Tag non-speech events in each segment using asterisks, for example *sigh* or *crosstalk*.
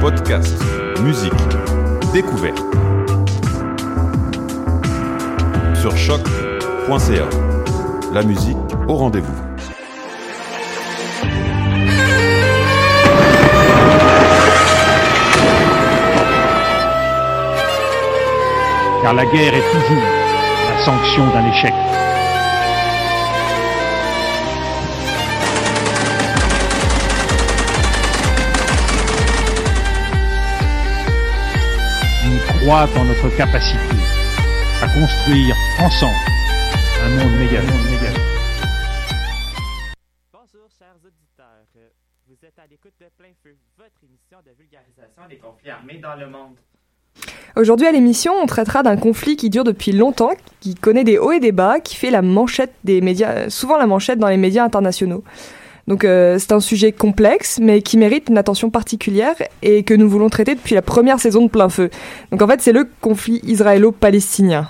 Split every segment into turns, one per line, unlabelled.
Podcast, musique, découverte. Sur choc.ca. La musique au rendez-vous.
car la guerre est toujours la sanction d'un échec. Croit en notre capacité à construire ensemble un monde méga.
Bonjour chers auditeurs, vous êtes à l'écoute de Plein Feu, votre émission de vulgarisation des conflits armés dans le monde.
Aujourd'hui à l'émission, on traitera d'un conflit qui dure depuis longtemps, qui connaît des hauts et des bas, qui fait la manchette des médias, souvent la manchette dans les médias internationaux. Donc euh, c'est un sujet complexe, mais qui mérite une attention particulière et que nous voulons traiter depuis la première saison de Plein Feu. Donc en fait, c'est le conflit israélo-palestinien.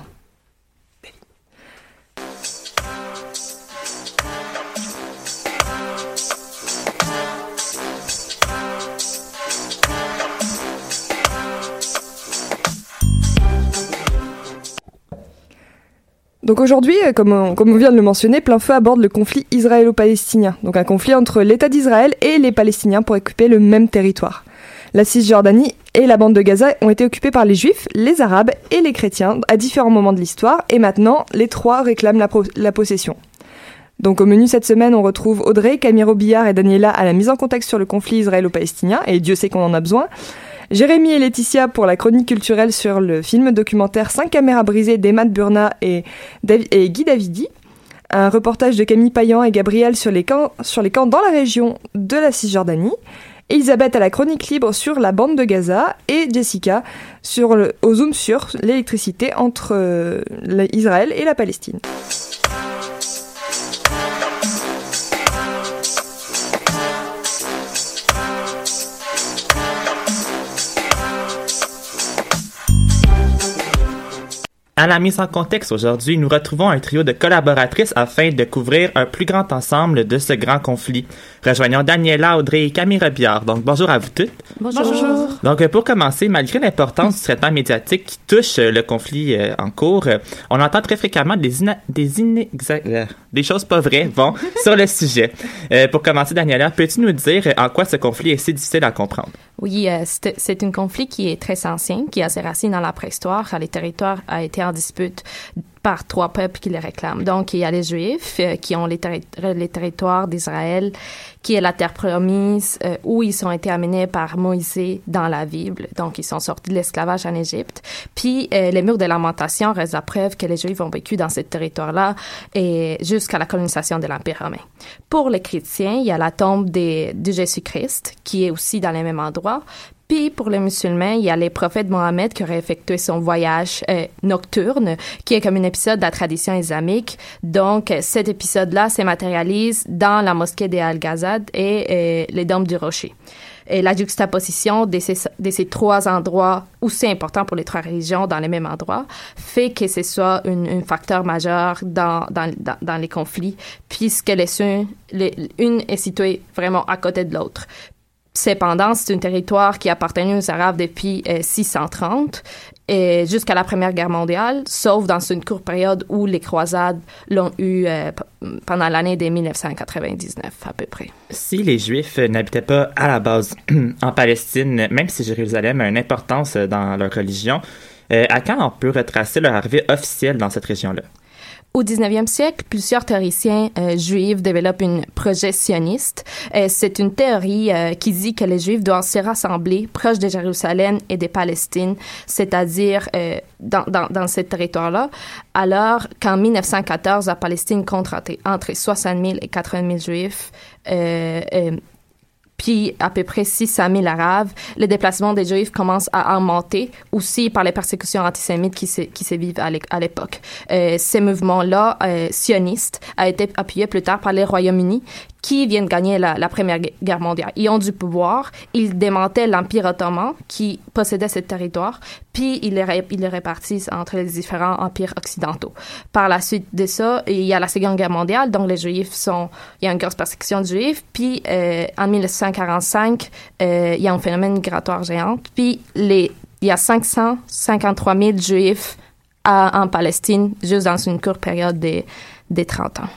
Donc aujourd'hui, euh, comme on, comme on vient de le mentionner, plein feu aborde le conflit israélo-palestinien. Donc un conflit entre l'État d'Israël et les Palestiniens pour occuper le même territoire. La Cisjordanie et la bande de Gaza ont été occupées par les Juifs, les Arabes et les chrétiens à différents moments de l'histoire, et maintenant les trois réclament la, possession. Donc au menu cette semaine, on retrouve Audrey, Camille Billard et Daniela à la mise en contexte sur le conflit israélo-palestinien, et Dieu sait qu'on en a besoin. Jérémy et Laetitia pour la chronique culturelle sur le film documentaire 5 caméras brisées d'Emad Burna et, Guy Davidi. Un reportage de Camille Payan et Gabriel sur les camps, dans la région de la Cisjordanie. Elisabeth à la chronique libre sur la bande de Gaza et Jessica sur au zoom sur l'électricité entre euh, Israël et la Palestine.
À la mise en contexte aujourd'hui, nous retrouvons un trio de collaboratrices afin de couvrir un plus grand ensemble de ce grand conflit. Rejoignons Daniela, Audrey et Camille Robillard. Donc bonjour à vous toutes.
Bonjour.
Donc, pour commencer, malgré l'importance du traitement médiatique qui touche euh, le conflit euh, en cours, euh, on entend très fréquemment des, ina- des, euh, choses pas vraies bon, *laughs* sur le sujet. Euh, pour commencer, Daniela, peux-tu nous dire en quoi ce conflit est si difficile à comprendre?
Oui, euh, c'est c'est un conflit qui est très ancien, qui a ses racines dans la préhistoire. Les territoires a été dispute par trois peuples qui les réclament. Donc, il y a les Juifs euh, qui ont les, terri- les territoires d'Israël, qui est la terre promise, euh, où ils ont été amenés par Moïse dans la Bible. Donc, ils sont sortis de l'esclavage en Égypte. Puis, euh, les murs de lamentation restent la preuve que les Juifs ont vécu dans ce territoire-là et jusqu'à la colonisation de l'Empire romain. Pour les chrétiens, il y a la tombe de Jésus-Christ, qui est aussi dans les mêmes endroits. Puis pour les musulmans, il y a les prophètes Mohammed qui aurait effectué son voyage euh, nocturne, qui est comme un épisode de la tradition islamique. Donc cet épisode-là se matérialise dans la mosquée des Al-Ghazad et euh, les dômes du Rocher. Et la juxtaposition de ces, trois endroits aussi importants pour les trois religions dans les mêmes endroits fait que ce soit un facteur majeur dans, les conflits, puisque les, les, une est située vraiment à côté de l'autre. Cependant, c'est un territoire qui appartenait aux Arabes depuis 630 euh, et jusqu'à la Première Guerre mondiale, sauf dans une courte période où les croisades l'ont eu euh, pendant l'année de 1999 à peu près.
Si les Juifs n'habitaient pas à la base *clears throat* en Palestine, même si Jérusalem a une importance dans leur religion, euh, à quand on peut retracer leur arrivée officielle dans cette région-là?
Au 19e siècle, plusieurs théoriciens euh, juifs développent une projet sioniste. Euh, c'est une théorie euh, qui dit que les Juifs doivent se rassembler proche de Jérusalem et des Palestines, c'est-à-dire dans, dans, dans ce territoire-là, alors qu'en 1914, la Palestine compte entre 60 000 et 80 000 Juifs puis à peu près 600 000 Arabes. Le déplacement des Juifs commence à augmenter aussi par les persécutions antisémites qui se, qui se vivent à l'époque. Euh, ces mouvements-là, euh, sionistes, a été appuyé plus tard par les Royaumes-Unis qui viennent gagner la, Première Guerre mondiale. Ils ont du pouvoir, ils démantèlent l'Empire ottoman qui possédait ce territoire, puis ils les répartissent entre les différents empires occidentaux. Par la suite de ça, il y a la Seconde Guerre mondiale, donc les Juifs sont... Il y a une grosse persécution des Juifs, puis euh, en 1945, euh, il y a un phénomène migratoire géant, puis les, il y a 553 000 Juifs à, en Palestine, juste dans une courte période des, des 30 ans.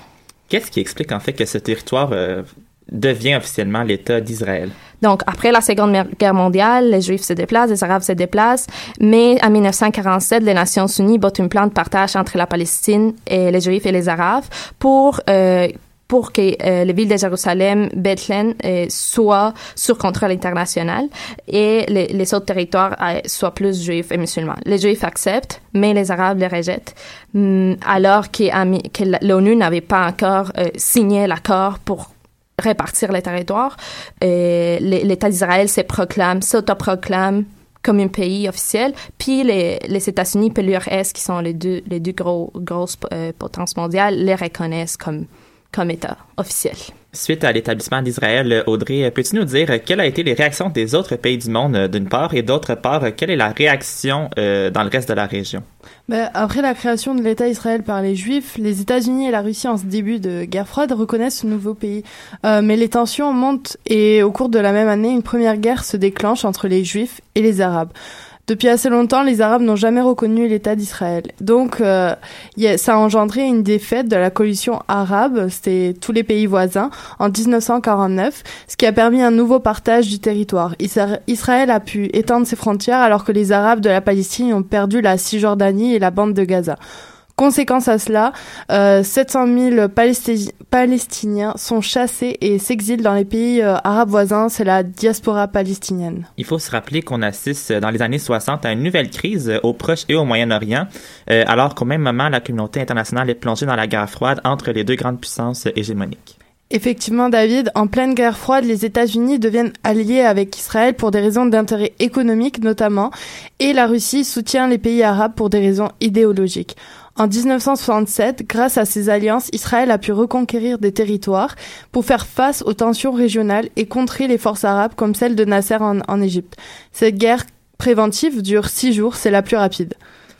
Qu'est-ce qui explique en fait que ce territoire euh, devient officiellement l'État d'Israël?
Donc, après la Seconde Guerre mondiale, les Juifs se déplacent, les Arabes se déplacent, mais en 1947, les Nations Unies votent un plan de partage entre la Palestine et les Juifs et les Arabes pour euh, pour que euh, les villes de Jérusalem, Bethléem euh, soient sur contrôle international et les, autres territoires euh, soient plus juifs et musulmans. Les juifs acceptent, mais les arabes les rejettent, mm, alors que, l'ONU n'avait pas encore euh, signé l'accord pour répartir les territoires. L'État d'Israël se proclame, s'autoproclame comme un pays officiel. Puis les, États-Unis et l'URSS, qui sont les deux, grosses potences mondiales, les reconnaissent comme comme État officiel.
Suite à l'établissement d'Israël, Audrey, peux-tu nous dire quelles ont été les réactions des autres pays du monde d'une part et d'autre part, quelle est la réaction euh, dans le reste de la région?
Ben, après la création de l'État d'Israël par les Juifs, les États-Unis et la Russie en ce début de guerre froide reconnaissent ce nouveau pays. Euh, mais les tensions montent et au cours de la même année, une première guerre se déclenche entre les Juifs et les Arabes. Depuis assez longtemps, les Arabes n'ont jamais reconnu l'État d'Israël. Donc, euh, ça a engendré une défaite de la coalition arabe, c'était tous les pays voisins, en 1949, ce qui a permis un nouveau partage du territoire. Israël a pu étendre ses frontières alors que les Arabes de la Palestine ont perdu la Cisjordanie et la bande de Gaza. Conséquence à cela, euh, 700 000 Palestiniens sont chassés et s'exilent dans les pays euh, arabes voisins. C'est la diaspora palestinienne.
Il faut se rappeler qu'on assiste dans les années 60 à une nouvelle crise au Proche et au Moyen-Orient, euh, alors qu'au même moment, la communauté internationale est plongée dans la guerre froide entre les deux grandes puissances hégémoniques.
Effectivement, David, en pleine guerre froide, les États-Unis deviennent alliés avec Israël pour des raisons d'intérêt économique notamment, et la Russie soutient les pays arabes pour des raisons idéologiques. En 1967, grâce à ces alliances, Israël a pu reconquérir des territoires pour faire face aux tensions régionales et contrer les forces arabes comme celle de Nasser en, Égypte. Cette guerre préventive dure six jours, c'est la plus rapide.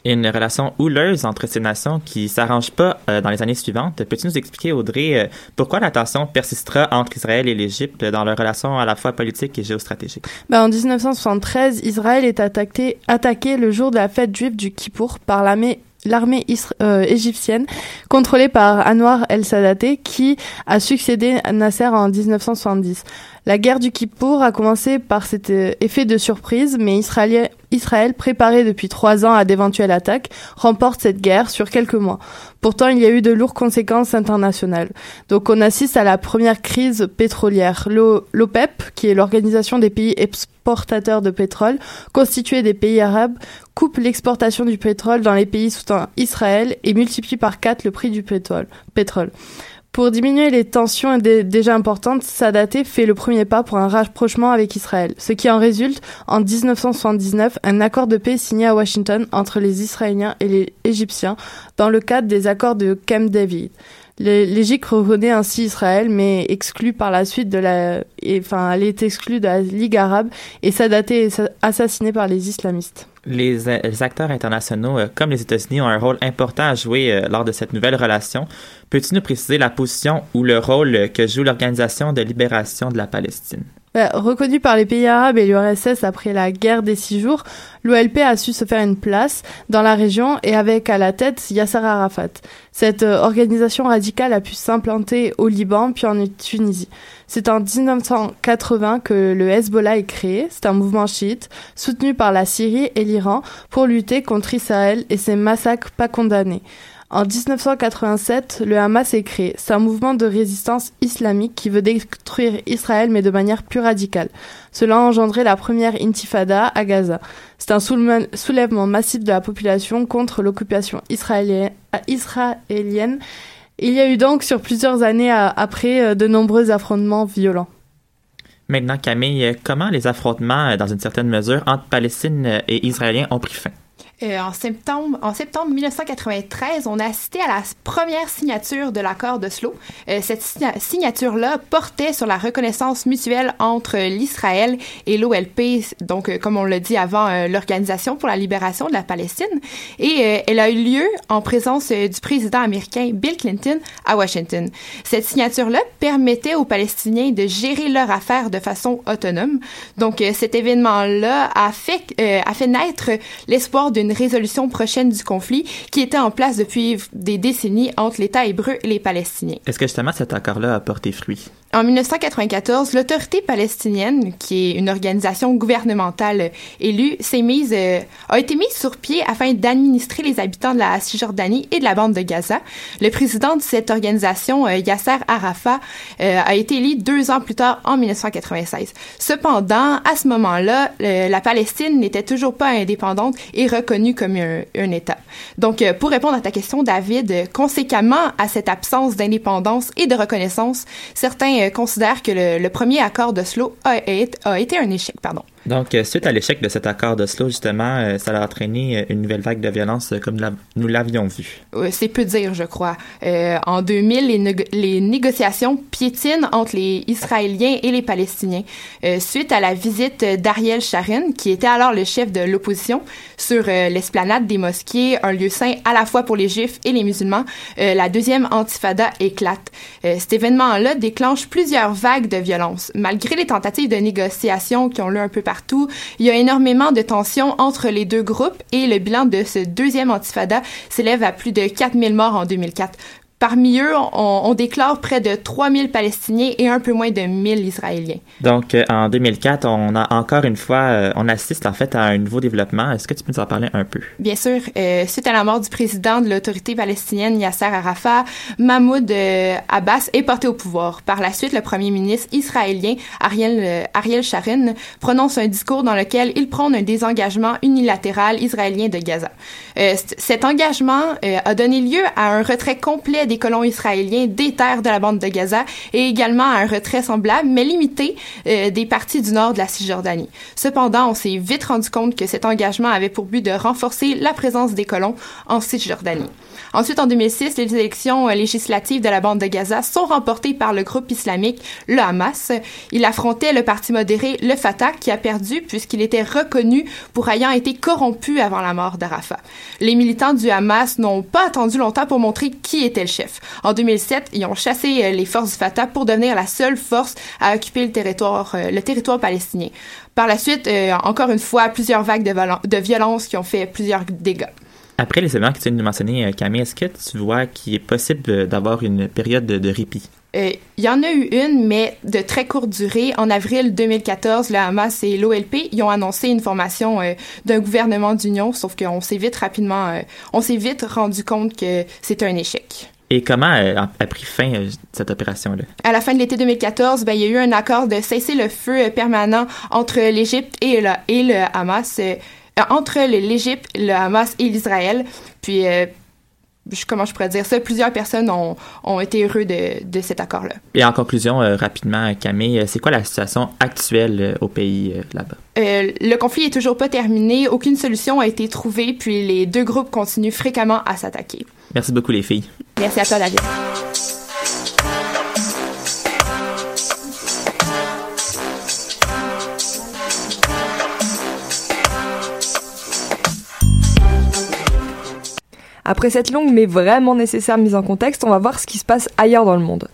Et une relation houleuse entre ces nations qui s'arrange pas euh, dans les années suivantes. Peux-tu nous expliquer, Audrey, euh, pourquoi la tension persistera entre Israël et l'Égypte dans leur relation à la fois politique et géostratégique?
Ben, en 1973, Israël est attaqué, attaqué le jour de la fête juive du Kippour par l'armée l'armée euh, égyptienne contrôlée par Anwar el-Sadat qui a succédé à Nasser en 1970. La guerre du Kippour a commencé par cet euh, effet de surprise, mais Israël, Israël, préparé depuis trois ans à d'éventuelles attaques, remporte cette guerre sur quelques mois. Pourtant, il y a eu de lourdes conséquences internationales. Donc, on assiste à la première crise pétrolière. L'OPEP, qui est l'organisation des pays exportateurs de pétrole, constituée des pays arabes, coupe l'exportation du pétrole dans les pays sous Israël et multiplie par quatre le prix du pétrole. pétrole. Pour diminuer les tensions déjà importantes, Sadaté fait le premier pas pour un rapprochement avec Israël, ce qui en résulte en 1979 un accord de paix signé à Washington entre les Israéliens et les Égyptiens dans le cadre des accords de Camp David. L'Égypte reconnaît ainsi Israël, mais exclut par la suite de la, enfin, elle est exclue de la Ligue arabe et Sadaté est assassiné par les islamistes.
Les, acteurs internationaux, euh, comme les États-Unis, ont un rôle important à jouer euh, lors de cette nouvelle relation. Peux-tu nous préciser la position ou le rôle que joue l'Organisation de libération de la Palestine?
Bah, reconnu par les pays arabes et l'URSS après la guerre des six jours, l'OLP a su se faire une place dans la région et avec à la tête Yasser Arafat. Cette euh, organisation radicale a pu s'implanter au Liban puis en Tunisie. C'est en 1980 que le Hezbollah est créé. C'est un mouvement chiite soutenu par la Syrie et l'Iran pour lutter contre Israël et ses massacres pas condamnés. En 1987, le Hamas est créé. C'est un mouvement de résistance islamique qui veut détruire Israël mais de manière plus radicale. Cela a engendré la première intifada à Gaza. C'est un soulèvement massif de la population contre l'occupation israélienne, Il y a eu donc sur plusieurs années après euh, de nombreux affrontements violents.
Maintenant, Camille, comment les affrontements, euh, dans une certaine mesure, entre Palestine et Israéliens ont pris fin?
Euh, en, septembre, en septembre 1993, on a assisté à la première signature de l'accord d'Oslo. Euh, cette signature-là portait sur la reconnaissance mutuelle entre l'Israël et l'OLP, donc euh, comme on l'a dit avant, l'Organisation pour la libération de la Palestine. Et elle a eu lieu en présence du président américain Bill Clinton à Washington. Cette signature-là permettait aux Palestiniens de gérer leurs affaires de façon autonome. Donc cet événement-là a fait, a fait naître l'espoir d'une résolution prochaine du conflit qui était en place depuis des décennies entre l'État hébreu et les Palestiniens.
Est-ce que justement cet accord-là a porté fruit?
En 1994, l'autorité palestinienne, qui est une organisation gouvernementale élue, s'est mise, euh, a été mise sur pied afin d'administrer les habitants de la Cisjordanie et de la bande de Gaza. Le président de cette organisation, euh, Yasser Arafat, euh, a été élu deux ans plus tard, en 1996. Cependant, à ce moment-là, la Palestine n'était toujours pas indépendante et reconnue comme un, un État. Donc, pour répondre à ta question, David, conséquemment à cette absence d'indépendance et de reconnaissance, certains euh, considère que le, premier accord d'Oslo a, a, été un échec. Pardon.
Donc, euh, suite à l'échec de cet accord d'Oslo, justement, euh, ça a entraîné euh, une nouvelle vague de violence comme nous l'avions vu.
C'est peu dire, je crois. en 2000, les, négociations piétinent entre les Israéliens et les Palestiniens. suite à la visite d'Ariel Sharon, qui était alors le chef de l'opposition, sur l'esplanade des mosquées, un lieu saint à la fois pour les Juifs et les musulmans, la deuxième intifada éclate. cet événement-là déclenche plusieurs vagues de violence. Malgré les tentatives de négociation qui ont lieu un peu partout, Il y a énormément de tensions entre les deux groupes et le bilan de ce deuxième antifada s'élève à plus de 4000 morts en 2004. Parmi eux, on, déclare près de 3000 Palestiniens et un peu moins de 1000 Israéliens.
Donc, euh, en 2004, on a encore une fois, euh, on assiste en fait à un nouveau développement. Est-ce que tu peux nous en parler un peu?
Bien sûr. Euh, suite à la mort du président de l'autorité palestinienne Yasser Arafat, Mahmoud Abbas est porté au pouvoir. Par la suite, le premier ministre israélien Ariel, Ariel Sharon prononce un discours dans lequel il prône un désengagement unilatéral israélien de Gaza. cet engagement a donné lieu à un retrait complet des des colons israéliens des terres de la bande de Gaza et également un retrait semblable, mais limité, euh, des parties du nord de la Cisjordanie. Cependant, on s'est vite rendu compte que cet engagement avait pour but de renforcer la présence des colons en Cisjordanie. Ensuite, en 2006, les élections euh, législatives de la bande de Gaza sont remportées par le groupe islamique, le Hamas. Il affrontait le parti modéré, le Fatah, qui a perdu puisqu'il était reconnu pour ayant été corrompu avant la mort d'Arafat. Les militants du Hamas n'ont pas attendu longtemps pour montrer qui était le chef. En 2007, ils ont chassé euh, les forces du Fatah pour devenir la seule force à occuper le territoire, euh, le territoire palestinien. Par la suite, encore une fois, plusieurs vagues de, de violence qui ont fait plusieurs dégâts.
Après les événements que tu viens de mentionner, euh, Camille, est-ce que tu vois qu'il est possible d'avoir une période de, répit?
Euh, il y en a eu une, mais de très courte durée. En avril 2014, le Hamas et l'OLP ils ont annoncé une formation euh, d'un gouvernement d'union, sauf qu'on s'est vite rapidement, on s'est vite rendu compte que c'était un échec.
Et comment a, pris fin cette opération-là?
À la fin de l'été 2014, ben, il y a eu un accord de cesser le feu permanent entre l'Égypte et, et le Hamas. Euh, entre l'Égypte, le Hamas et l'Israël. Puis euh, comment je pourrais dire ça, plusieurs personnes ont, ont été heureux de, de cet accord-là.
Et en conclusion, euh, rapidement, Camille, c'est quoi la situation actuelle euh, au pays là-bas?
le conflit est toujours pas terminé, aucune solution a été trouvée, puis les deux groupes continuent fréquemment à s'attaquer.
Merci beaucoup les filles.
Merci à toi David.
Après cette longue mais vraiment nécessaire mise en contexte, on va voir ce qui se passe ailleurs dans le monde.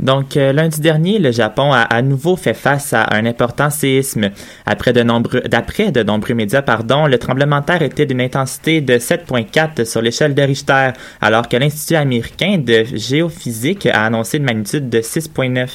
Donc, euh, lundi dernier, le Japon a à nouveau fait face à un important séisme. Après de nombreux, d'après de nombreux médias, pardon, le tremblement de terre était d'une intensité de 7.4 sur l'échelle de Richter, alors que l'Institut américain de géophysique a annoncé une magnitude de 6.9.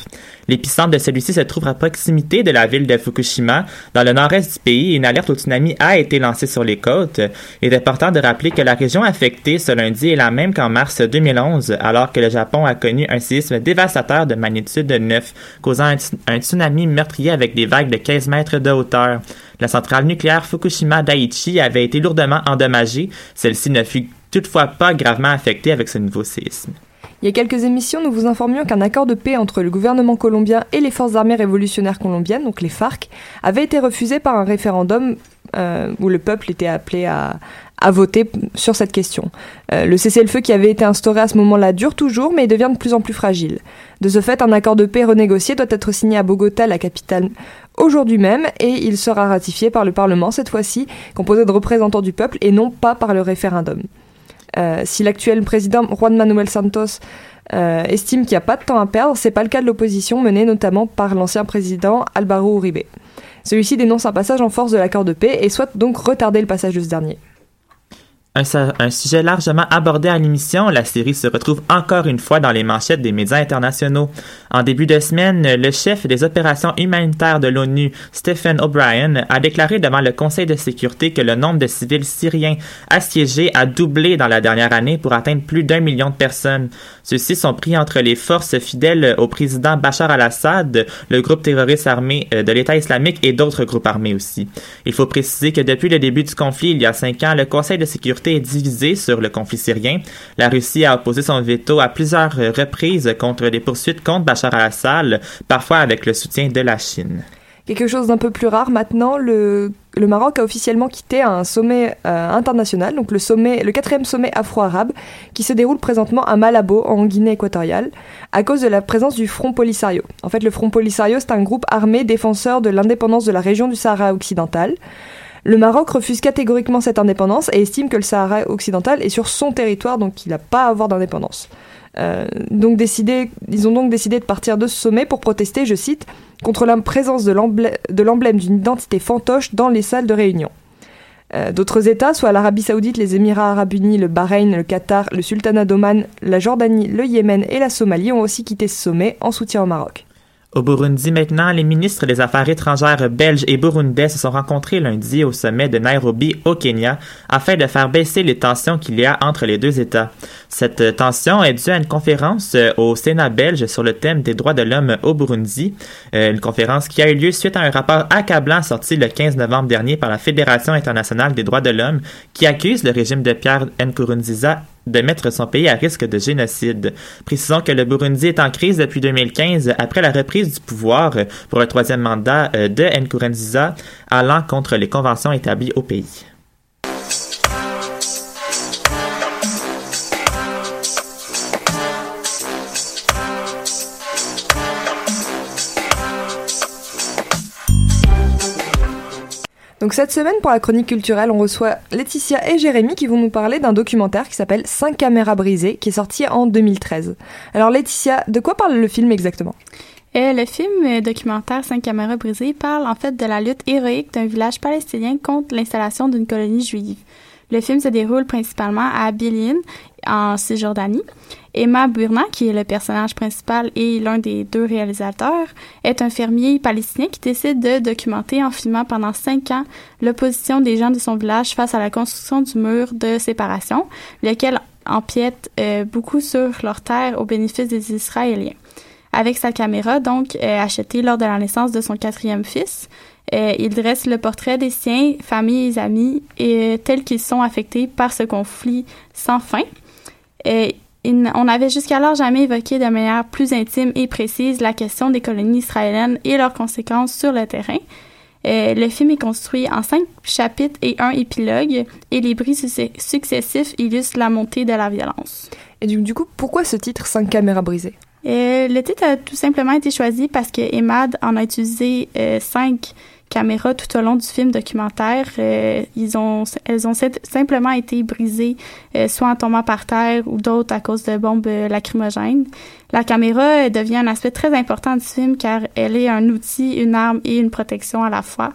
L'épicentre de celui-ci se trouve à proximité de la ville de Fukushima, dans le nord-est du pays. Une alerte au tsunami a été lancée sur les côtes. Il est important de rappeler que la région affectée ce lundi est la même qu'en mars 2011, alors que le Japon a connu un séisme dévastateur de magnitude 9, causant un, tsunami meurtrier avec des vagues de 15 mètres de hauteur. La centrale nucléaire Fukushima Daiichi avait été lourdement endommagée. Celle-ci ne fut toutefois pas gravement affectée avec ce nouveau séisme.
Il y a quelques émissions, nous vous informions qu'un accord de paix entre le gouvernement colombien et les forces armées révolutionnaires colombiennes, donc les FARC, avait été refusé par un référendum euh, où le peuple était appelé à, voter sur cette question. Euh, le cessez-le-feu qui avait été instauré à ce moment-là dure toujours, mais il devient de plus en plus fragile. De ce fait, un accord de paix renégocié doit être signé à Bogota, la capitale, aujourd'hui même, et il sera ratifié par le Parlement, cette fois-ci, composé de représentants du peuple et non pas par le référendum. Euh, si l'actuel président Juan Manuel Santos euh, estime qu'il n'y a pas de temps à perdre, c'est pas le cas de l'opposition menée notamment par l'ancien président Alvaro Uribe. Celui-ci dénonce un passage en force de l'accord de paix et souhaite donc retarder le passage de ce dernier.
Un, sujet largement abordé à l'émission, la série se retrouve encore une fois dans les manchettes des médias internationaux. En début de semaine, le chef des opérations humanitaires de l'ONU, Stephen O'Brien, a déclaré devant le Conseil de sécurité que le nombre de civils syriens assiégés a doublé dans la dernière année pour atteindre plus d'un million de personnes. Ceux-ci sont pris entre les forces fidèles au président Bachar al-Assad, le groupe terroriste armé euh, de l'État islamique et d'autres groupes armés aussi. Il faut préciser que depuis le début du conflit, il y a cinq ans, le Conseil de sécurité est divisé sur le conflit syrien. La Russie a opposé son veto à plusieurs reprises contre des poursuites contre Bachar al-Assad, parfois avec le soutien de la Chine.
Quelque chose d'un peu plus rare maintenant, le, le, Maroc a officiellement quitté un sommet euh, international, donc le, sommet, le quatrième sommet afro-arabe, qui se déroule présentement à Malabo, en Guinée équatoriale, à cause de la présence du Front Polisario. En fait, le Front Polisario, c'est un groupe armé défenseur de l'indépendance de la région du Sahara occidental. Le Maroc refuse catégoriquement cette indépendance et estime que le Sahara occidental est sur son territoire, donc il n'a pas à avoir d'indépendance. Euh, donc décidé, ils ont donc décidé de partir de ce sommet pour protester, je cite, contre la présence de l'emblème d'une identité fantoche dans les salles de réunion. Euh, d'autres États, soit l'Arabie saoudite, les Émirats arabes unis, le Bahreïn, le Qatar, le Sultanat d'Oman, la Jordanie, le Yémen et la Somalie ont aussi quitté ce sommet en soutien au Maroc.
Au Burundi maintenant, les ministres des Affaires étrangères belges et burundais se sont rencontrés lundi au sommet de Nairobi au Kenya afin de faire baisser les tensions qu'il y a entre les deux États. Cette tension est due à une conférence euh, au Sénat belge sur le thème des droits de l'homme au Burundi, euh, une conférence qui a eu lieu suite à un rapport accablant sorti le 15 novembre dernier par la Fédération internationale des droits de l'homme qui accuse le régime de Pierre Nkurunziza de mettre son pays à risque de génocide. Précisons que le Burundi est en crise depuis 2015 après la reprise du pouvoir pour un troisième mandat euh, de Nkurunziza allant contre les conventions établies au pays.
Donc cette semaine, pour la chronique culturelle, on reçoit Laetitia et Jérémy qui vont nous parler d'un documentaire qui s'appelle 5 caméras brisées, qui est sorti en 2013. Alors Laetitia, de quoi parle le film exactement?
Et le film documentaire 5 caméras brisées parle en fait de la lutte héroïque d'un village palestinien contre l'installation d'une colonie juive. Le film se déroule principalement à Bilin, en Cisjordanie. Emma Burna, qui est le personnage principal et l'un des deux réalisateurs, est un fermier palestinien qui décide de documenter en filmant pendant cinq ans l'opposition des gens de son village face à la construction du mur de séparation, lequel empiète euh, beaucoup sur leurs terres au bénéfice des Israéliens. Avec sa caméra, donc, euh, achetée lors de la naissance de son quatrième fils, euh, il dresse le portrait des siens, familles et amis, et, tels qu'ils sont affectés par ce conflit sans fin.
Et il- on n'avait jusqu'alors jamais évoqué de manière plus intime et précise la question des colonies israéliennes et leurs conséquences sur le terrain. Euh, le film est construit en cinq chapitres et un épilogue, et les bris successifs illustrent la montée de la violence.
Et du, du coup, pourquoi ce titre 5 caméras brisées?
Euh, le titre a tout simplement été choisi parce que Emad en a utilisé euh, cinq caméras tout au long du film documentaire. Euh, ils ont, elles ont sim- simplement été brisées, euh, soit en tombant par terre ou d'autres à cause de bombes lacrymogènes. La caméra euh, devient un aspect très important du film car elle est un outil, une arme et une protection à la fois.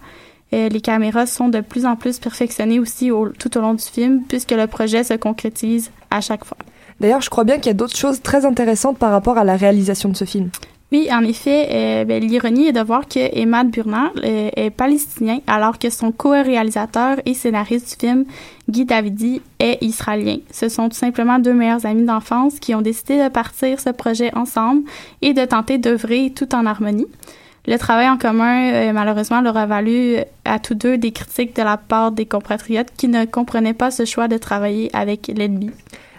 Euh, les caméras sont de plus en plus perfectionnées aussi au- tout au long du film puisque le projet se concrétise à chaque fois.
D'ailleurs, je crois bien qu'il y a d'autres choses très intéressantes par rapport à la réalisation de ce film.
Oui, en effet, euh, ben, l'ironie est de voir que Emad Burnard euh, est palestinien alors que son co-réalisateur et scénariste du film, Guy Davidi, est israélien. Ce sont tout simplement deux meilleurs amis d'enfance qui ont décidé de partir ce projet ensemble et de tenter d'œuvrer tout en harmonie. Le travail en commun, euh, malheureusement, leur a valu à tous deux des critiques de la part des compatriotes qui ne comprenaient pas ce choix de travailler avec l'ennemi.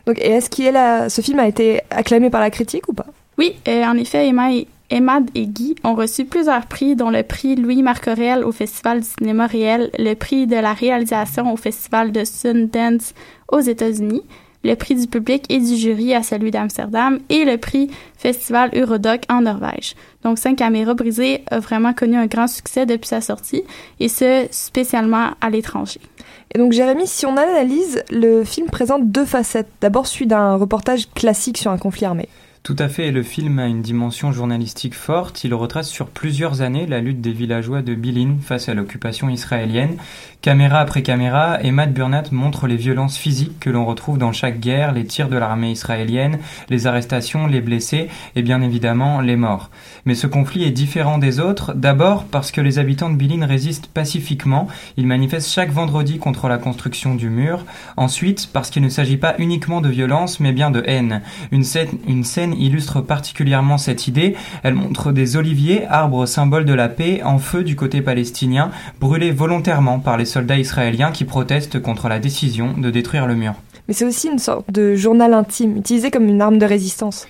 Donc, est-ce là, ce film a été acclamé par la critique ou pas?
Oui, euh, en effet, Emma et- Emad et Guy ont reçu plusieurs prix, dont le prix Louis Marcorel au Festival du cinéma réel, le prix de la réalisation au Festival de Sundance aux États-Unis, le prix du public et du jury à celui d'Amsterdam et le prix Festival Eurodoc en Norvège. Donc, Cinq caméras brisées a vraiment connu un grand succès depuis sa sortie, et ce, spécialement à l'étranger.
Et donc, Jérémy, si on analyse, le film présente deux facettes. D'abord, celui d'un reportage classique sur un conflit armé.
Tout à fait, le film a une dimension journalistique forte. Il retrace sur plusieurs années la lutte des villageois de Bilin face à l'occupation israélienne. Caméra après caméra, Emad Burnett montre les violences physiques que l'on retrouve dans chaque guerre, les tirs de l'armée israélienne, les arrestations, les blessés et bien évidemment les morts. Mais ce conflit est différent des autres, d'abord parce que les habitants de Bilin résistent pacifiquement, ils manifestent chaque vendredi contre la construction du mur, ensuite parce qu'il ne s'agit pas uniquement de violence mais bien de haine. Une scène, une scène illustre particulièrement cette idée, elle montre des oliviers, arbres symboles de la paix, en feu du côté palestinien, brûlés volontairement par les soldats israéliens qui protestent contre la décision de détruire le mur.
Mais c'est aussi une sorte de journal intime, utilisé comme une arme de résistance.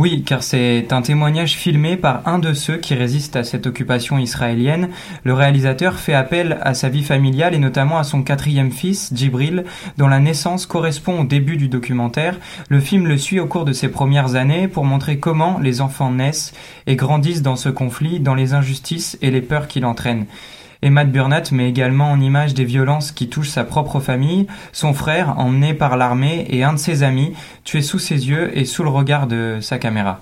Oui, car c'est un témoignage filmé par un de ceux qui résistent à cette occupation israélienne. Le réalisateur fait appel à sa vie familiale et notamment à son quatrième fils, Djibril, dont la naissance correspond au début du documentaire. Le film le suit au cours de ses premières années pour montrer comment les enfants naissent et grandissent dans ce conflit, dans les injustices et les peurs qu'il entraîne. Emad Burnett met également en image des violences qui touchent sa propre famille, son frère emmené par l'armée et un de ses amis tué sous ses yeux et sous le regard de sa caméra.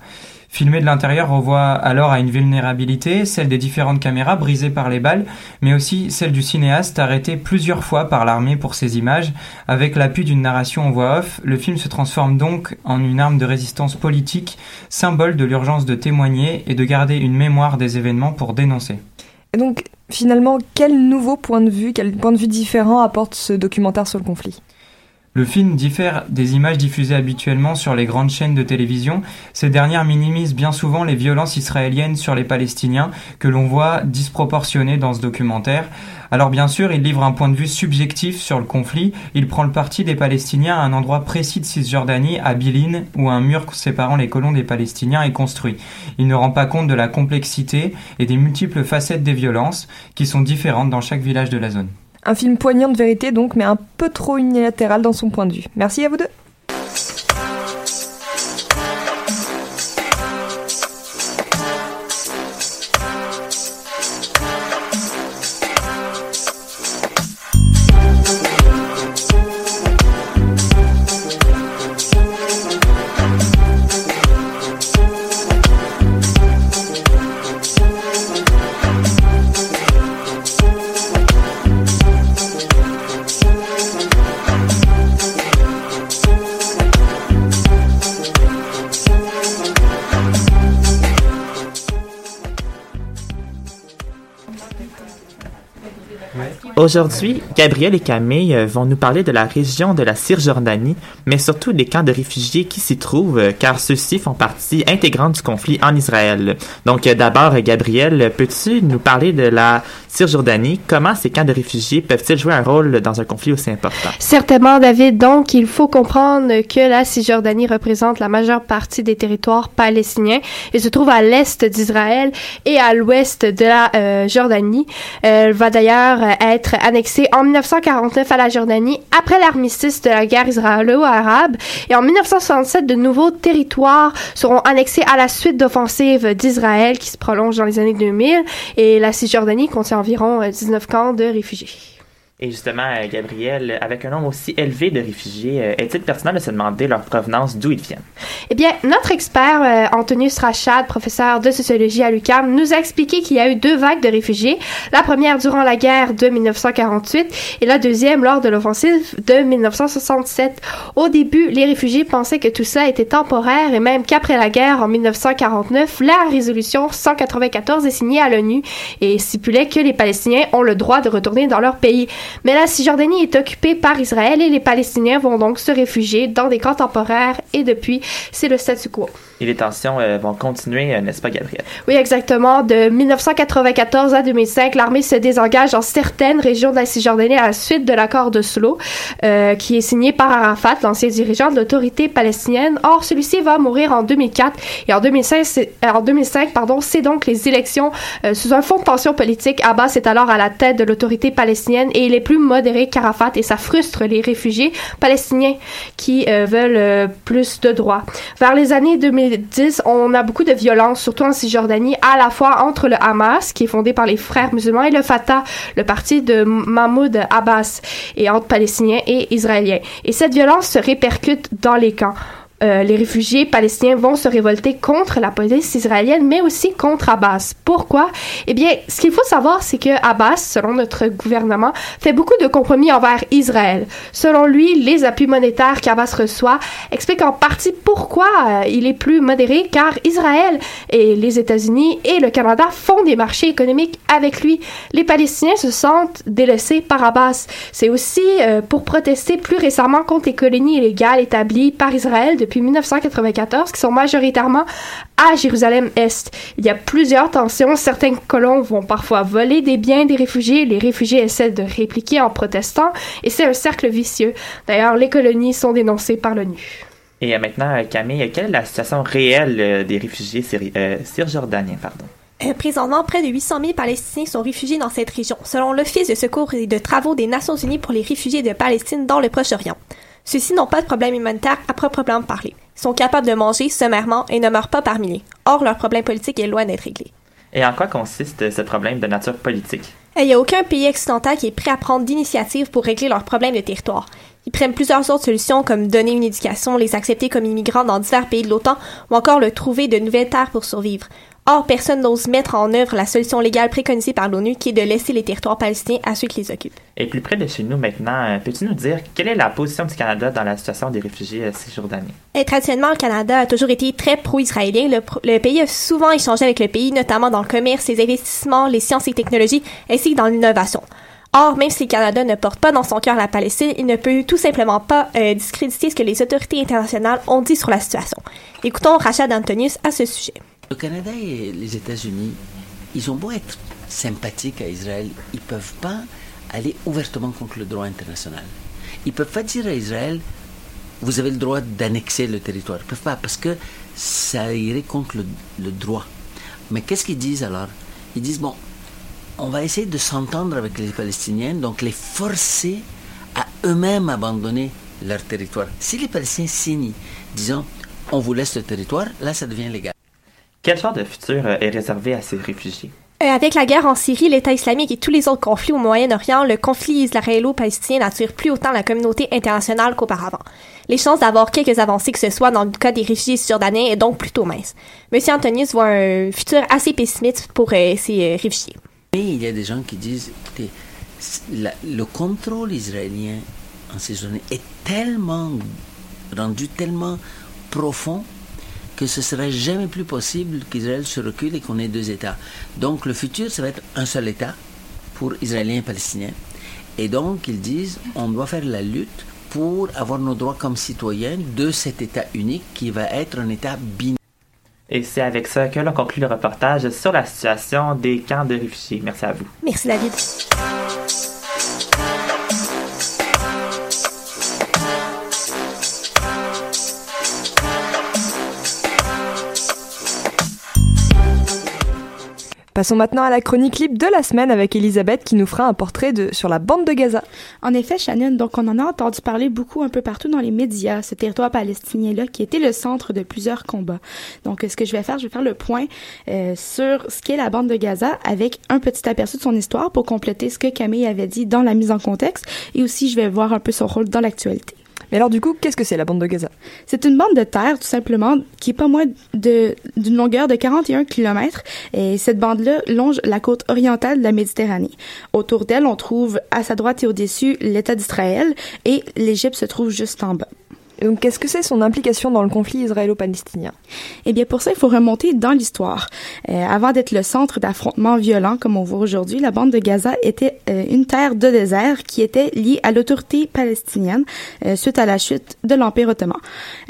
Filmé de l'intérieur revoit alors à une vulnérabilité, celle des différentes caméras brisées par les balles, mais aussi celle du cinéaste arrêté plusieurs fois par l'armée pour ses images. Avec l'appui d'une narration en voix off, le film se transforme donc en une arme de résistance politique, symbole de l'urgence de témoigner et de garder une mémoire des événements pour dénoncer.
Et donc, finalement, quel nouveau point de vue, quel point de vue différent apporte ce documentaire sur le conflit?
Le film diffère des images diffusées habituellement sur les grandes chaînes de télévision. Ces dernières minimisent bien souvent les violences israéliennes sur les Palestiniens que l'on voit disproportionnées dans ce documentaire. Alors bien sûr, il livre un point de vue subjectif sur le conflit. Il prend le parti des Palestiniens à un endroit précis de Cisjordanie, à Bilin, où un mur séparant les colons des Palestiniens est construit. Il ne rend pas compte de la complexité et des multiples facettes des violences qui sont différentes dans chaque village de la zone.
Un film poignant de vérité donc, mais un peu trop unilatéral dans son point de vue. Merci à vous deux.
Aujourd'hui, Gabriel et Camille euh, vont nous parler de la région de la Cisjordanie, mais surtout des camps de réfugiés qui s'y trouvent, euh, car ceux-ci font partie intégrante du conflit en Israël. Donc, euh, d'abord, Gabriel, peux-tu nous parler de la Cisjordanie. Comment ces camps de réfugiés peuvent-ils jouer un rôle dans un conflit aussi important?
Certainement, David. Donc, il faut comprendre que la Cisjordanie représente la majeure partie des territoires palestiniens et se trouve à l'est d'Israël et à l'ouest de la euh, Jordanie. Elle va d'ailleurs être annexée en 1949 à la Jordanie après l'armistice de la guerre israélo-arabe et en 1967, de nouveaux territoires seront annexés à la suite d'offensives d'Israël qui se prolongent dans les années 2000 et la Cisjordanie contient environ euh, 19 camps de réfugiés.
Et justement, euh, Gabriel, avec un nombre aussi élevé de réfugiés, euh, est-il pertinent de se demander leur provenance, d'où ils viennent?
Eh bien, notre expert euh, Antonius Rachad, professeur de sociologie à l'UQAM, nous a expliqué qu'il y a eu deux vagues de réfugiés. La première durant la guerre de 1948 et la deuxième lors de l'offensive de 1967. Au début, les réfugiés pensaient que tout ça était temporaire et même qu'après la guerre en 1949, la résolution 194 est signée à l'ONU et stipulait que les Palestiniens ont le droit de retourner dans leur pays. Mais la Cisjordanie est occupée par Israël et les Palestiniens vont donc se réfugier dans des camps temporaires et depuis, c'est le statu quo.
Et les tensions euh, vont continuer, euh, n'est-ce pas, Gabriel?
Oui, exactement. De 1994 à 2005, l'armée se désengage dans certaines régions de la Cisjordanie à la suite de l'accord de Slo, euh, qui est signé par Arafat, l'ancien dirigeant de l'autorité palestinienne. Or, celui-ci va mourir en 2004 et en 2005, c'est, euh, en 2005 pardon, c'est donc les élections sous un fond de tension politique. Abbas est alors à la tête de l'autorité palestinienne et il est plus modéré qu'Arafat et ça frustre les réfugiés palestiniens qui veulent plus de droits. Vers les années 2010, on a beaucoup de violence, surtout en Cisjordanie, à la fois entre le Hamas, qui est fondé par les frères musulmans, et le Fatah, le parti de Mahmoud Abbas, et entre Palestiniens et Israéliens. Et cette violence se répercute dans les camps. Euh, les réfugiés palestiniens vont se révolter contre la police israélienne, mais aussi contre Abbas. Pourquoi? Eh bien, ce qu'il faut savoir, c'est que Abbas, selon notre gouvernement, fait beaucoup de compromis envers Israël. Selon lui, les appuis monétaires qu'Abbas reçoit expliquent en partie pourquoi euh, il est plus modéré, car Israël et les États-Unis et le Canada font des marchés économiques avec lui. Les Palestiniens se sentent délaissés par Abbas. C'est aussi euh, pour protester plus récemment contre les colonies illégales établies par Israël depuis 1994, qui sont majoritairement à Jérusalem-Est. Il y a plusieurs tensions. Certains colons vont parfois voler des biens des réfugiés. Les réfugiés essaient de répliquer en protestant. Et c'est un cercle vicieux. D'ailleurs, les colonies sont dénoncées par l'ONU.
Et maintenant, Camille, quelle est la situation réelle euh, des réfugiés syri- euh, cisjordaniens? Pardon?
Euh, Présentement, près de 800 000 Palestiniens sont réfugiés dans cette région, selon l'Office de secours et de travaux des Nations Unies pour les réfugiés de Palestine dans le Proche-Orient. Ceux-ci n'ont pas de problème humanitaire à proprement parler. Ils sont capables de manger sommairement et ne meurent pas par milliers. Or, leur problème politique est loin d'être réglé.
Et en quoi consiste euh, ce problème de nature politique?
Il n'y a aucun pays occidental qui est prêt à prendre d'initiative pour régler leurs problèmes de territoire. Ils prennent plusieurs autres solutions comme donner une éducation, les accepter comme immigrants dans divers pays de l'OTAN ou encore le trouver de nouvelles terres pour survivre. Or, personne n'ose mettre en œuvre la solution légale préconisée par l'ONU qui est de laisser les territoires palestiniens à ceux qui les occupent.
Et plus près de chez nous maintenant, euh, peux-tu nous dire quelle est la position du Canada dans la situation des réfugiés euh, cisjordaniens?
Et traditionnellement, le Canada a toujours été très pro-israélien. Le, pro- le pays a souvent échangé avec le pays, notamment dans le commerce, les investissements, les sciences et technologies, ainsi que dans l'innovation. Or, même si le Canada ne porte pas dans son cœur la Palestine, il ne peut tout simplement pas euh, discréditer ce que les autorités internationales ont dit sur la situation. Écoutons Rachad Antonius à ce sujet.
Le Canada et les États-Unis, ils ont beau être sympathiques à Israël, ils peuvent pas aller ouvertement contre le droit international. Ils peuvent pas dire à Israël, vous avez le droit d'annexer le territoire. Ils peuvent pas parce que ça irait contre le, droit. Mais qu'est-ce qu'ils disent alors? Ils disent bon, on va essayer de s'entendre avec les Palestiniens, donc les forcer à eux-mêmes abandonner leur territoire. Si les Palestiniens signent, disant on vous laisse le territoire, là ça devient légal.
Quel genre de futur euh, est réservé à ces réfugiés?
Euh, avec la guerre en Syrie, l'État islamique et tous les autres conflits au Moyen-Orient, le conflit israélo-palestinien n'attire plus autant la communauté internationale qu'auparavant. Les chances d'avoir quelques avancées que ce soit dans le cas des réfugiés cisjordaniens est donc plutôt mince. Monsieur Antonius voit un futur assez pessimiste pour euh, ces euh, réfugiés.
Mais il y a des gens qui disent, écoutez, la- le contrôle israélien en ces zones est tellement rendu tellement profond que ce serait jamais plus possible qu'Israël se recule et qu'on ait deux États. Donc le futur, ça va être un seul État pour Israéliens et Palestiniens. Et donc ils disent, on doit faire la lutte pour avoir nos droits comme citoyens de cet État unique qui va être un État binaire.
Et c'est avec ça que l'on conclut le reportage sur la situation des camps de réfugiés. Merci à vous.
Merci David.
Passons maintenant à la chronique libre de la semaine avec Elisabeth qui nous fera un portrait de, sur la bande de Gaza.
En effet, Shannon, donc on en a entendu parler beaucoup un peu partout dans les médias, ce territoire palestinien-là qui était le centre de plusieurs combats. Donc ce que je vais faire, je vais faire le point euh, sur ce qu'est la bande de Gaza avec un petit aperçu de son histoire pour compléter ce que Camille avait dit dans la mise en contexte et aussi je vais voir un peu son rôle dans l'actualité.
Mais alors du coup, qu'est-ce que c'est la bande de Gaza?
C'est une bande de terre, tout simplement, qui est pas moins d'une longueur de 41 km. Et cette bande-là longe la côte orientale de la Méditerranée. Autour d'elle, on trouve à sa droite et au-dessus l'État d'Israël et l'Égypte se trouve juste en bas.
Donc, qu'est-ce que c'est son implication dans le conflit israélo-palestinien?
Eh bien, pour ça, il faut remonter dans l'histoire. Euh, avant d'être le centre d'affrontements violents comme on voit aujourd'hui, la bande de Gaza était euh, une terre de désert qui était liée à l'autorité palestinienne euh, suite à la chute de l'Empire ottoman.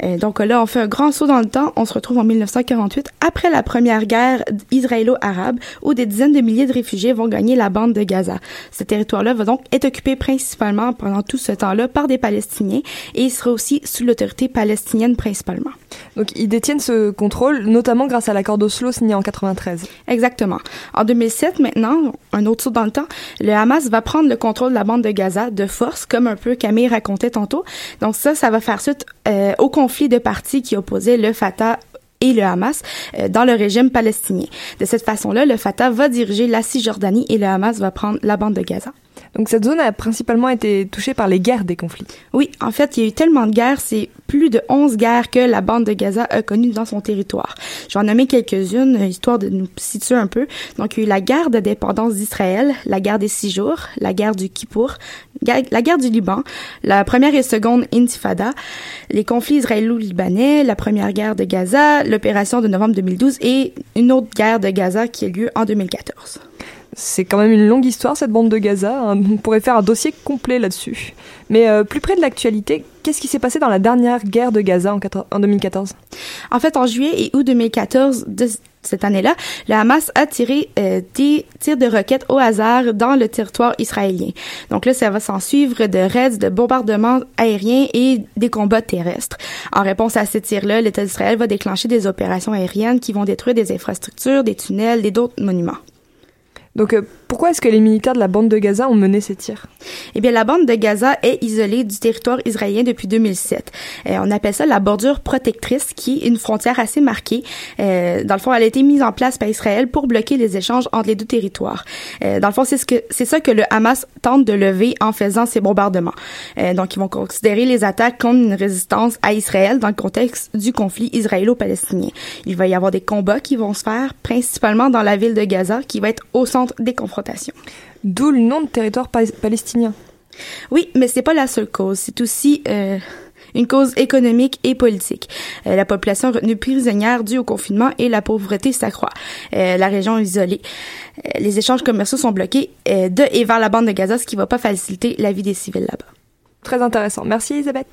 Euh, donc là, on fait un grand saut dans le temps. On se retrouve en 1948, après la première guerre israélo-arabe, où des dizaines de milliers de réfugiés vont gagner la bande de Gaza. Ce territoire-là va donc être occupé principalement pendant tout ce temps-là par des Palestiniens et il sera aussi sous l'autorité palestinienne principalement.
Donc ils détiennent ce contrôle, notamment grâce à l'accord d'Oslo signé en 93.
Exactement. En 2007, maintenant, un autre saut dans le temps, le Hamas va prendre le contrôle de la bande de Gaza de force, comme un peu Camille racontait tantôt. Donc ça, ça va faire suite euh, au conflit de partis qui opposaient le Fatah et le Hamas euh, dans le régime palestinien. De cette façon-là, le Fatah va diriger la Cisjordanie et le Hamas va prendre la bande de Gaza.
Donc cette zone a principalement été touchée par les guerres des conflits.
Oui, en fait, il y a eu tellement de guerres, c'est plus de 11 guerres que la bande de Gaza a connues dans son territoire. J'en ai nommé quelques-unes, histoire de nous situer un peu. Donc, il y a eu la guerre de dépendance d'Israël, la guerre des six jours, la guerre du Kippour, la guerre du Liban, la première et seconde intifada, les conflits israélo-libanais, la première guerre de Gaza, l'opération de novembre 2012 et une autre guerre de Gaza qui a lieu en 2014.
C'est quand même une longue histoire cette bande de Gaza. hein. On pourrait faire un dossier complet là-dessus. Mais euh, plus près de l'actualité, qu'est-ce qui s'est passé dans la dernière guerre de Gaza en, 4 en 2014
En fait, en juillet et août 2014 de cette année-là, le Hamas a tiré euh, des tirs de roquettes au hasard dans le territoire israélien. Donc là, ça va s'en suivre de raids, de bombardements aériens et des combats terrestres. En réponse à ces tirs-là, l'État d'Israël va déclencher des opérations aériennes qui vont détruire des infrastructures, des tunnels et d'autres monuments.
Donc euh, pourquoi est-ce que les militaires de la bande de Gaza ont mené ces tirs?
Eh bien, la bande de Gaza est isolée du territoire israélien depuis 2007. Euh, on appelle ça la bordure protectrice, qui est une frontière assez marquée. Euh, dans le fond, elle a été mise en place par Israël pour bloquer les échanges entre les deux territoires. Euh, dans le fond, c'est ce que c'est ça que le Hamas tente de lever en faisant ces bombardements. Euh, donc, ils vont considérer les attaques comme une résistance à Israël dans le contexte du conflit israélo-palestinien. Il va y avoir des combats qui vont se faire principalement dans la ville de Gaza, qui va être au centre des confrontations.
D'où le nom de territoire pa- palestinien.
Oui, mais c'est pas la seule cause. C'est aussi euh, une cause économique et politique. Euh, la population retenue prisonnière due au confinement et la pauvreté s'accroît. Euh, la région est isolée. Les échanges commerciaux sont bloqués de et vers la bande de Gaza, ce qui va pas faciliter la vie des civils là-bas.
Très intéressant. Merci Elisabeth.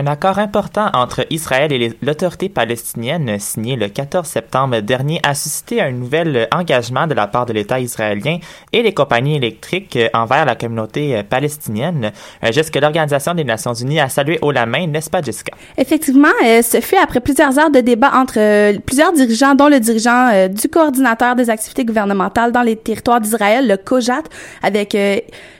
Un accord important entre Israël et l'autorité palestinienne signé le 14 septembre dernier a suscité un nouvel engagement de la part de l'État israélien et les compagnies électriques euh, envers la communauté euh, palestinienne, un geste que l'Organisation des Nations Unies a salué haut la main, n'est-ce pas Jessica?
Effectivement, euh, ce fut après plusieurs heures de débat entre plusieurs dirigeants, dont le dirigeant du coordinateur des activités gouvernementales dans les territoires d'Israël, le COJAT, avec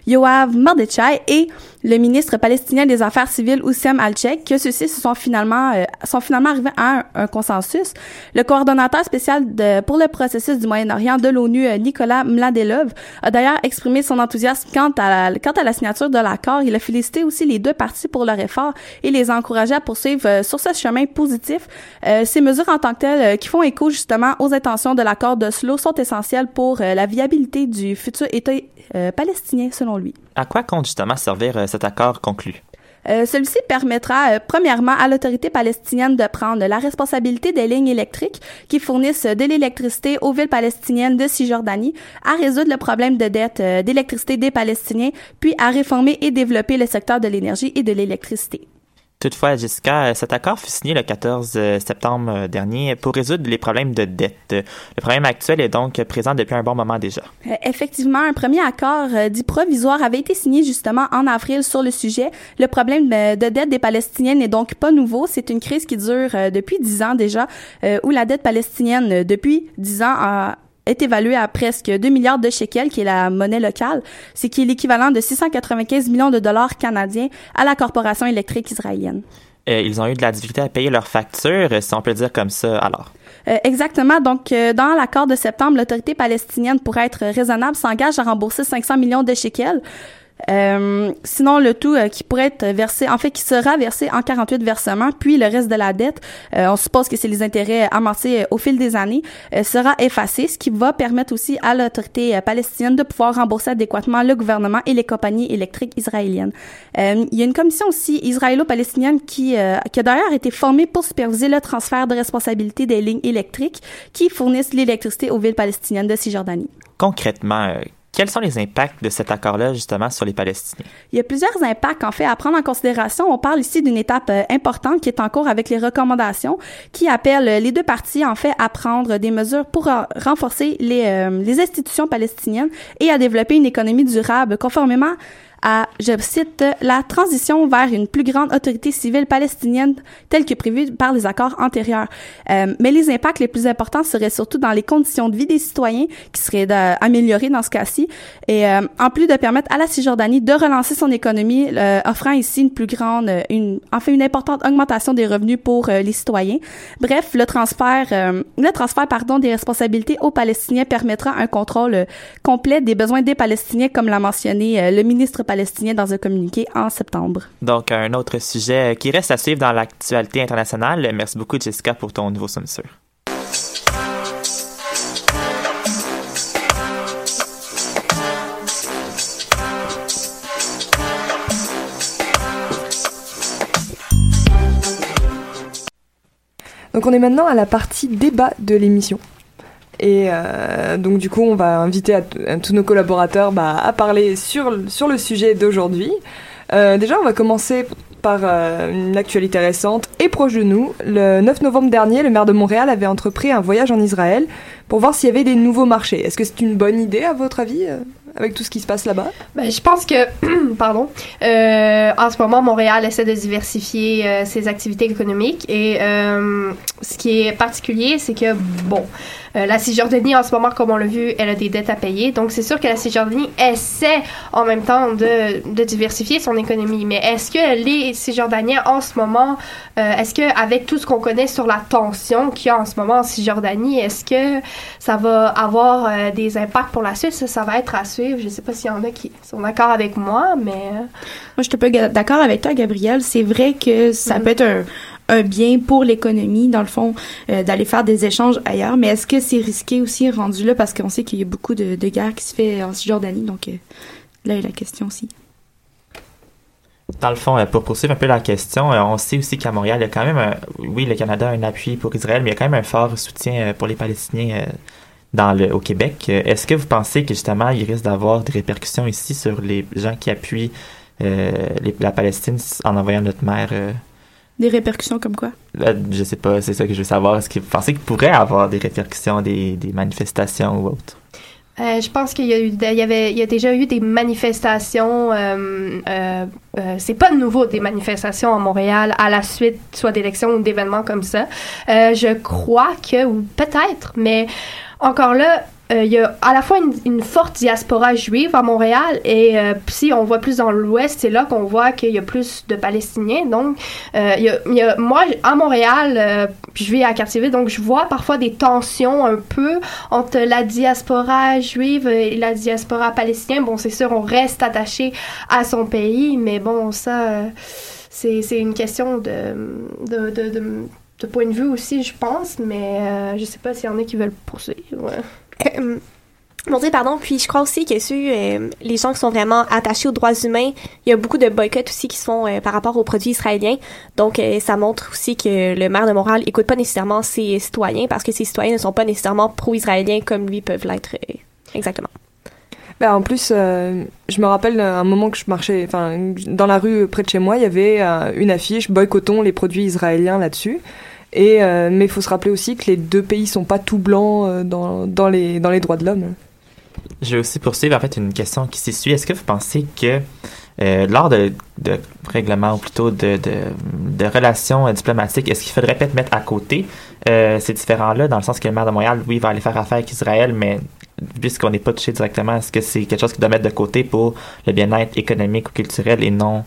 Yoav Mordechai et le ministre palestinien des Affaires civiles Oussem Que ceux-ci se sont finalement euh, sont finalement arrivés à un, consensus. Le coordonnateur spécial pour le processus du Moyen-Orient de l'ONU, euh, Nicolas Mladelov, a d'ailleurs exprimé son enthousiasme quant à la, signature de l'accord. Il a félicité aussi les deux parties pour leur effort et les a encouragés à poursuivre euh, sur ce chemin positif. Ces mesures en tant que telles qui font écho justement aux intentions de l'accord d'Oslo sont essentielles pour la viabilité du futur État palestinien selon lui.
À quoi compte justement servir cet accord conclu?
Euh, Celui-ci permettra, euh, premièrement, à l'autorité palestinienne de prendre la responsabilité des lignes électriques qui fournissent de l'électricité aux villes palestiniennes de Cisjordanie, à résoudre le problème de dette euh, d'électricité des Palestiniens, puis à réformer et développer le secteur de l'énergie et de l'électricité.
Toutefois, Jessica, euh, cet accord fut signé le 14 euh, septembre euh, dernier pour résoudre les problèmes de dette. Le problème actuel est donc présent depuis un bon moment déjà.
Effectivement, un premier accord dit provisoire avait été signé justement en avril sur le sujet. Le problème de dette des Palestiniens n'est donc pas nouveau. C'est une crise qui dure depuis dix ans déjà, où la dette palestinienne depuis dix ans a est évaluée à presque 2 milliards de shekels, qui est la monnaie locale, c'est qui est l'équivalent de 695 millions de dollars canadiens à la corporation électrique israélienne.
Euh, ils ont eu de la difficulté à payer leurs factures, si on peut dire comme ça, alors.
Euh, exactement. Donc, euh, dans l'accord de septembre, l'autorité palestinienne, pour être raisonnable, s'engage à rembourser 500 millions de shekels. Euh, sinon, le tout euh, qui pourrait être versé, en fait, qui sera versé en 48 versements, puis le reste de la dette, euh, on suppose que c'est les intérêts amassés euh, au fil des années, euh, sera effacé, ce qui va permettre aussi à l'autorité palestinienne de pouvoir rembourser adéquatement le gouvernement et les compagnies électriques israéliennes. Il y a une commission aussi israélo-palestinienne qui, qui a d'ailleurs été formée pour superviser le transfert de responsabilité des lignes électriques qui fournissent l'électricité aux villes palestiniennes de Cisjordanie.
Concrètement, quels sont les impacts de cet accord-là, justement, sur les Palestiniens?
Il y a plusieurs impacts, en fait, à prendre en considération. On parle ici d'une étape euh, importante qui est en cours avec les recommandations qui appellent euh, les deux parties, en fait, à prendre des mesures pour euh, renforcer les, les institutions palestiniennes et à développer une économie durable conformément à, je cite, la transition vers une plus grande autorité civile palestinienne telle que prévue par les accords antérieurs. Euh, mais les impacts les plus importants seraient surtout dans les conditions de vie des citoyens qui seraient de- améliorées dans ce cas-ci et euh, en plus de permettre à la Cisjordanie de relancer son économie, euh, offrant ici une plus grande, euh, une, enfin une importante augmentation des revenus pour euh, les citoyens. Bref, le transfert, euh, le transfert pardon des responsabilités aux Palestiniens permettra un contrôle euh, complet des besoins des Palestiniens, comme l'a mentionné euh, le ministre palestinien dans un communiqué en septembre.
Donc, un autre sujet qui reste à suivre dans l'actualité internationale. Merci beaucoup, Jessica, pour ton nouveau sommissure.
Donc on est maintenant à la partie débat de l'émission. Et euh, donc du coup, on va inviter tous nos collaborateurs bah, à parler sur, sur le sujet d'aujourd'hui. Euh, déjà, on va commencer par euh, une actualité récente et proche de nous. Le 9 novembre dernier, le maire de Montréal avait entrepris un voyage en Israël pour voir s'il y avait des nouveaux marchés. Est-ce que c'est une bonne idée à votre avis, avec tout ce qui se passe là-bas?
Ben, je pense que, *clears throat* pardon, en ce moment, Montréal essaie de diversifier ses activités économiques et ce qui est particulier, c'est que, bon, euh, la Cisjordanie, en ce moment, comme on l'a vu, elle a des dettes à payer. Donc, c'est sûr que la Cisjordanie essaie en même temps de, de diversifier son économie. Mais est-ce que les Cisjordaniens, en ce moment, euh, est-ce que avec tout ce qu'on connaît sur la tension qu'il y a en ce moment en Cisjordanie, est-ce que ça va avoir euh, des impacts pour la suite? Ça, ça va être à suivre. Je sais pas s'il y en a qui sont d'accord avec moi, mais...
Moi, je suis un peu d'accord avec toi, Gabrielle. C'est vrai que ça
Mhm.
peut être un, un bien pour l'économie, dans le fond, euh, d'aller faire des échanges ailleurs. Mais est-ce que c'est risqué aussi rendu là? Parce qu'on sait qu'il y a beaucoup de, guerres qui se fait en Cisjordanie, donc euh, là est la question aussi.
Dans le fond, euh, pour poursuivre un peu la question, euh, on sait aussi qu'à Montréal, il y a quand même, un- oui, le Canada a un appui pour Israël, mais il y a quand même un fort soutien pour les Palestiniens dans le, au Québec. Est-ce que vous pensez que justement, il risque d'avoir des répercussions ici sur les gens qui appuient la Palestine en envoyant notre euh,
Des répercussions comme quoi?
là, je sais pas, c'est ça que je veux savoir. Est-ce que vous pensez qu'il pourrait avoir des répercussions, des, des manifestations ou autres?
Euh, je pense qu'il y a eu, il y avait, il y a déjà eu des manifestations. euh, euh, euh, c'est pas nouveau des manifestations à Montréal à la suite soit d'élections ou d'événements comme ça. Euh, je crois que ou peut-être, mais encore là. Euh, il y a à la fois une, une forte diaspora juive à Montréal et euh, si on voit plus dans l'ouest, c'est là qu'on voit qu'il y a plus de Palestiniens. Donc, euh, il y a, il y a- moi, à Montréal, je vis à Cartierville, donc je vois parfois des tensions un peu entre la diaspora juive et la diaspora palestinienne. Bon, c'est sûr, on reste attaché à son pays, mais bon, ça, c'est c'est une question de, de, de, de- de point de vue aussi, je pense, mais euh, je sais pas s'il y en a qui veulent poursuivre.
Mon Dieu, pardon. Puis je crois aussi que sur euh, les gens qui sont vraiment attachés aux droits humains, il y a beaucoup de boycotts aussi qui se font euh, par rapport aux produits israéliens. Donc euh, ça montre aussi que le maire de Montréal écoute pas nécessairement ses citoyens parce que ses citoyens ne sont pas nécessairement pro-israéliens comme lui peuvent l'être euh, exactement.
Ben, en plus, euh, je me rappelle un moment que je marchais, enfin, dans la rue près de chez moi, il y avait euh, une affiche boycottons les produits israéliens là-dessus. Euh, mais il faut se rappeler aussi que les deux pays sont pas tout blancs euh, dans, dans les dans les droits de l'homme.
Je vais aussi poursuivre en fait une question qui s'y suit. Est-ce que vous pensez que euh, lors de, de règlements ou plutôt de, de, relations euh, diplomatiques, est-ce qu'il faudrait peut-être mettre à côté ces différents-là, dans le sens que le maire de Montréal, oui, va aller faire affaire avec Israël, mais puisqu'on n'est pas touché directement, est-ce que c'est quelque chose qu'il doit mettre de côté pour le bien-être économique ou culturel et non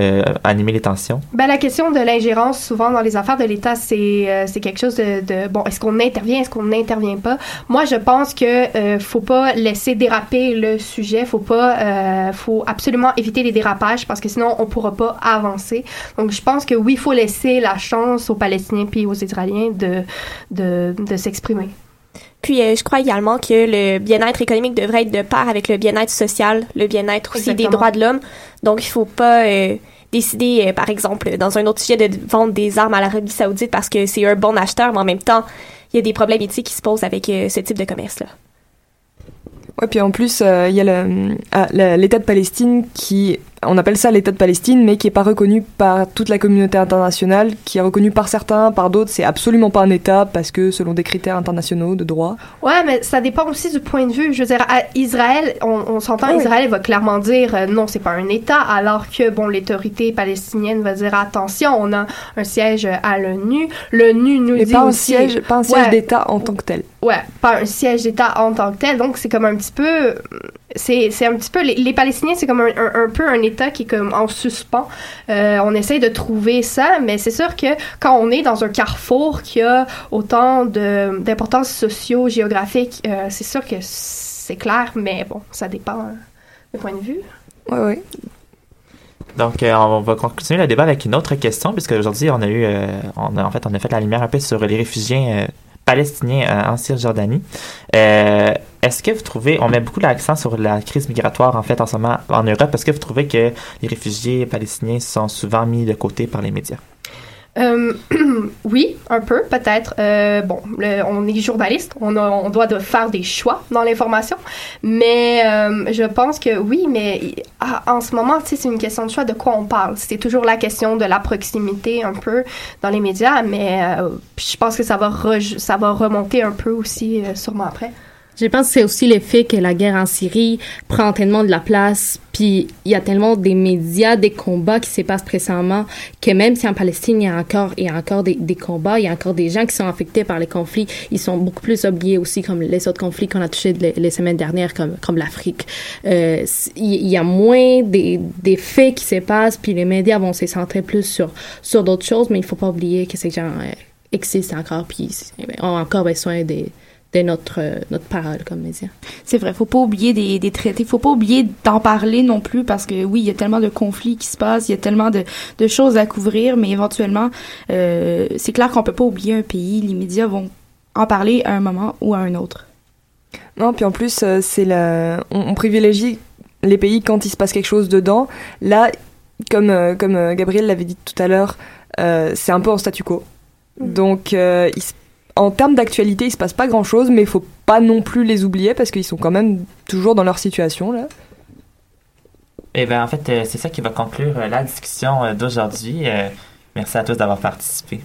euh, animer les tensions?
Ben, la question de l'ingérence, souvent dans les affaires de l'État, c'est euh, quelque chose de, de bon. Est-ce qu'on intervient, est-ce qu'on n'intervient pas? Moi, je pense que euh, faut pas laisser déraper le sujet. Faut pas, euh, faut absolument éviter les dérapages parce que sinon on pourra pas avancer. Donc, je pense que oui, il faut laisser la chance aux Palestiniens puis aux Israéliens de de, de s'exprimer.
Puis euh, je crois également que le bien-être économique devrait être de pair avec le bien-être social, le bien-être aussi des droits de l'homme. Donc il faut pas euh, décider, euh, par exemple, dans un autre sujet, de vendre des armes à l'Arabie Saoudite parce que c'est un bon acheteur, mais en même temps, il y a des problèmes éthiques qui se posent avec ce type de commerce-là.
Ouais, puis en plus, il y a ah, l'État de Palestine qui, on appelle ça l'État de Palestine, mais qui est pas reconnu par toute la communauté internationale, qui est reconnu par certains, par d'autres, c'est absolument pas un État parce que selon des critères internationaux de droit.
Ouais, mais ça dépend aussi du point de vue. Je veux dire, à Israël, on, on s'entend,
Ah oui.
Israël va clairement dire euh, non, c'est pas un État, alors que bon, l'autorité palestinienne va dire attention, on a un siège à l'ONU. L'ONU nous
Mais
dit
pas un siège, pas un siège
Ouais.
d'État en tant que tel.
Ouais, pas un siège d'État en tant que tel. Donc, c'est comme un petit peu. C'est c'est un petit peu. Les, les Palestiniens, c'est comme un, un- un peu un État qui est comme en suspens. Euh, on essaye de trouver ça, mais c'est sûr que quand on est dans un carrefour qui a autant de- d'importance socio-géographique, euh, c'est sûr que c'est clair, mais bon, ça dépend hein, du point de vue.
Ouais, ouais.
Donc, euh, on va continuer le débat avec une autre question, puisque aujourd'hui, on a eu, euh, on a, en fait, on a fait la lumière un peu sur les réfugiés euh, palestiniens euh, en Cisjordanie. Euh, Est-ce que vous trouvez, on met beaucoup l'accent sur la crise migratoire, en fait, en ce moment en Europe, est-ce que vous trouvez que les réfugiés palestiniens sont souvent mis de côté par les médias?
Euh, *clears throat* oui, un peu, peut-être. Euh, bon, le- on est journaliste, on, a- on doit de faire des choix dans l'information, mais euh, je pense que oui, mais ah, en ce moment, c'est une question de choix de quoi on parle. C'est toujours la question de la proximité un peu dans les médias, mais euh, je pense que ça va, rej- ça va remonter un peu aussi, euh, sûrement après.
Je pense que c'est aussi le fait que la guerre en Syrie prend tellement de la place, puis il y a tellement des médias, des combats qui se passent précédemment, que même si en Palestine, il y a encore, il y a encore des, combats, il y a encore des gens qui sont affectés par les conflits, ils sont beaucoup plus oubliés aussi, comme les autres conflits qu'on a touchés les, semaines dernières, comme, comme l'Afrique. Euh, il y a moins des, des faits qui se passent, puis les médias vont se centrer plus sur, sur d'autres choses, mais il faut pas oublier que ces gens euh, existent encore, puis ont encore besoin des de notre, euh, notre parole comme média.
C'est vrai, faut pas oublier des, des traités, faut pas oublier d'en parler non plus parce que oui, il y a tellement de conflits qui se passent, il y a tellement de, de choses à couvrir, mais éventuellement, euh, c'est clair qu'on peut pas oublier un pays, les médias vont en parler à un moment ou à un autre.
Non, puis en plus, euh, c'est la... on, on privilégie les pays quand il se passe quelque chose dedans. Là, comme, comme Gabriel l'avait dit tout à l'heure, euh, c'est un peu en statu quo. Donc, euh, il se- en termes d'actualité, il se passe pas grand-chose, mais il faut pas non plus les oublier parce qu'ils sont quand même toujours dans leur situation là.
Eh bien, en fait, euh, c'est ça qui va conclure euh, la discussion euh, d'aujourd'hui. Merci à tous d'avoir participé.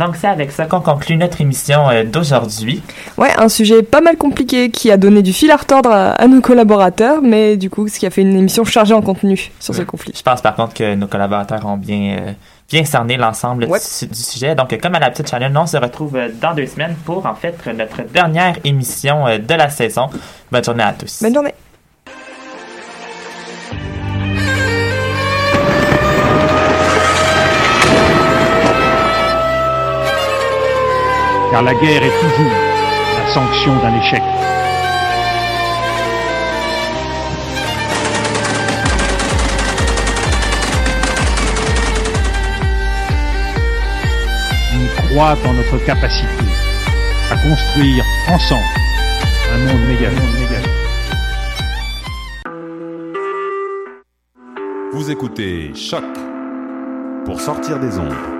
Donc, c'est avec ça qu'on conclut notre émission euh, d'aujourd'hui.
Ouais, un sujet pas mal compliqué qui a donné du fil à retordre à, à nos collaborateurs, mais du coup, ce qui a fait une émission chargée en contenu sur ce conflit.
Je pense par contre que nos collaborateurs ont bien, euh, bien cerné l'ensemble du, su- du sujet. Donc, comme à la petite channel, on se retrouve euh, dans deux semaines pour en fait notre dernière émission de la saison. Bonne journée à tous.
Bonne journée.
car la guerre est toujours la sanction d'un échec. On croit en notre capacité à construire ensemble un monde meilleur.
Vous écoutez Choc pour sortir des ondes.